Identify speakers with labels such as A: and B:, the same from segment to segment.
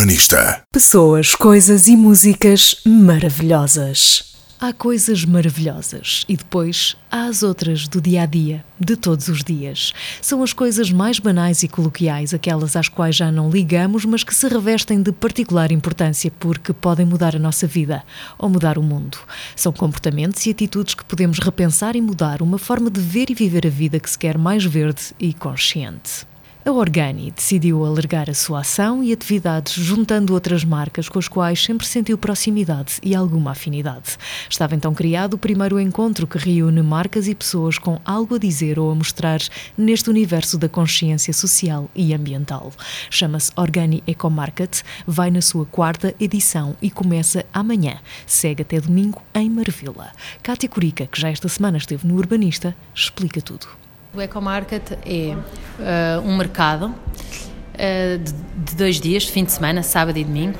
A: Urbanista.
B: Pessoas, coisas e músicas maravilhosas. Há coisas maravilhosas e depois há as outras do dia a dia, de todos os dias. São as coisas mais banais e coloquiais, aquelas às quais já não ligamos, mas que se revestem de particular importância porque podem mudar a nossa vida ou mudar o mundo. São comportamentos e atitudes que podemos repensar e mudar, uma forma de ver e viver a vida que se quer mais verde e consciente. A Organi decidiu alargar a sua ação e atividades juntando outras marcas com as quais sempre sentiu proximidade e alguma afinidade. Estava então criado o primeiro encontro que reúne marcas e pessoas com algo a dizer ou a mostrar neste universo da consciência social e ambiental. Chama-se Organi Eco Market, vai na sua quarta edição e começa amanhã. Segue até domingo em Marvila. Cátia Curica, que já esta semana esteve no Urbanista, explica tudo.
C: O EcoMarket é uh, um mercado uh, de, de, dois dias, fim de semana, sábado e domingo,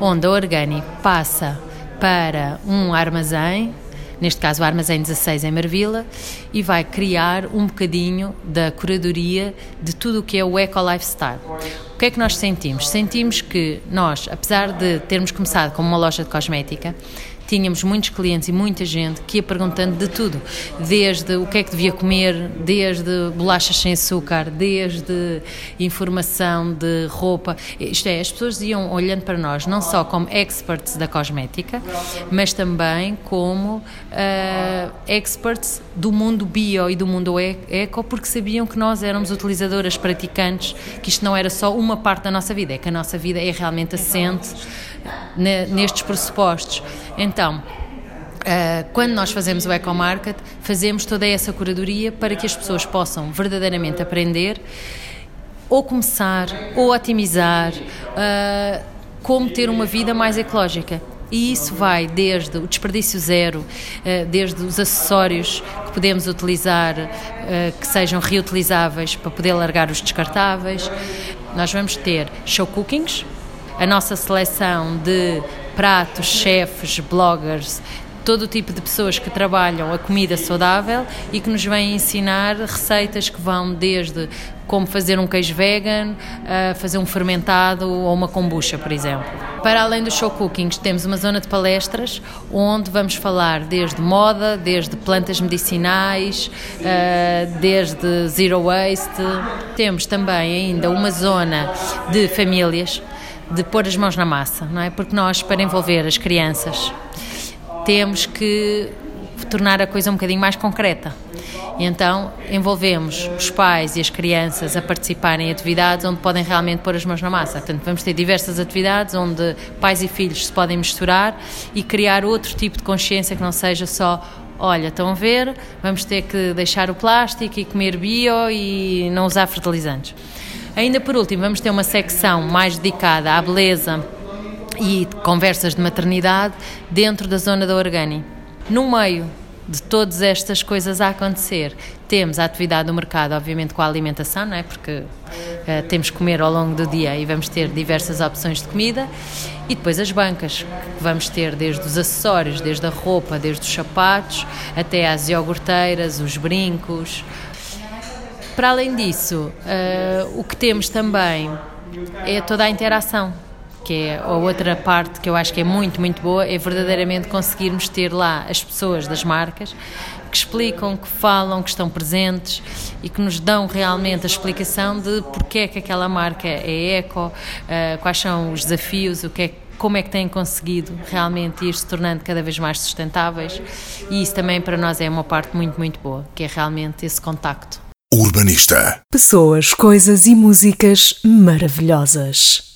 C: onde a Organi passa para um armazém, neste caso o armazém 16 em Marvila, e vai criar um bocadinho da curadoria de tudo o que é o Eco Lifestyle. O que é que nós sentimos? Sentimos que nós, apesar de termos começado como uma loja de cosmética, tínhamos muitos clientes e muita gente que ia perguntando de tudo, desde o que é que devia comer, desde bolachas sem açúcar, desde informação de roupa. Isto é, as pessoas iam olhando para nós não só como experts da cosmética, mas também como uh, experts do mundo bio e do mundo eco, porque sabiam que nós éramos utilizadoras praticantes, que isto não era só uma parte da nossa vida, é que a nossa vida é realmente assente nestes pressupostos. Então, Uh, quando nós fazemos o Eco Market, fazemos toda essa curadoria para que as pessoas possam verdadeiramente aprender ou começar ou otimizar uh, como ter uma vida mais ecológica. E isso vai desde o desperdício zero, uh, desde os acessórios que podemos utilizar que sejam reutilizáveis para poder largar os descartáveis. Nós vamos ter show cookings, a nossa seleção de pratos, chefes, bloggers, todo o tipo de pessoas que trabalham a comida saudável e que nos vêm ensinar receitas que vão desde como fazer um queijo vegan, fazer um fermentado ou uma kombucha, por exemplo. Para além dos show cookings, temos uma zona de palestras onde vamos falar desde moda, desde plantas medicinais, eh, desde zero waste. Temos também ainda uma zona de famílias de pôr as mãos na massa, não é? Porque nós, para envolver as crianças, temos que tornar a coisa um bocadinho mais concreta. E então envolvemos os pais e as crianças a participarem em atividades onde podem realmente pôr as mãos na massa. Portanto, vamos ter diversas atividades onde pais e filhos se podem misturar e criar outro tipo de consciência que não seja só olha, estão a ver, vamos ter que deixar o plástico e comer bio e não usar fertilizantes. Ainda por último, vamos ter uma secção mais dedicada à beleza e conversas de maternidade dentro da zona da Organi. No meio de todas estas coisas a acontecer, temos a atividade do mercado, obviamente com a alimentação, não é? porque uh, temos que comer ao longo do dia e vamos ter diversas opções de comida, e depois as bancas, que vamos ter desde os acessórios, desde a roupa, desde os sapatos, até às iogurteiras, os brincos, para além disso, uh, o que temos também é toda a interação, que é a outra parte que eu acho que é muito, muito boa, é verdadeiramente conseguirmos ter lá as pessoas das marcas que explicam, que falam, que estão presentes e que nos dão realmente a explicação de porque é que aquela marca é eco, uh, quais são os desafios, o que é como é que têm conseguido realmente ir se tornando cada vez mais sustentáveis e isso também para nós é uma parte muito, muito boa, que é realmente esse contacto.
A: Urbanista.
B: Pessoas, coisas e músicas maravilhosas.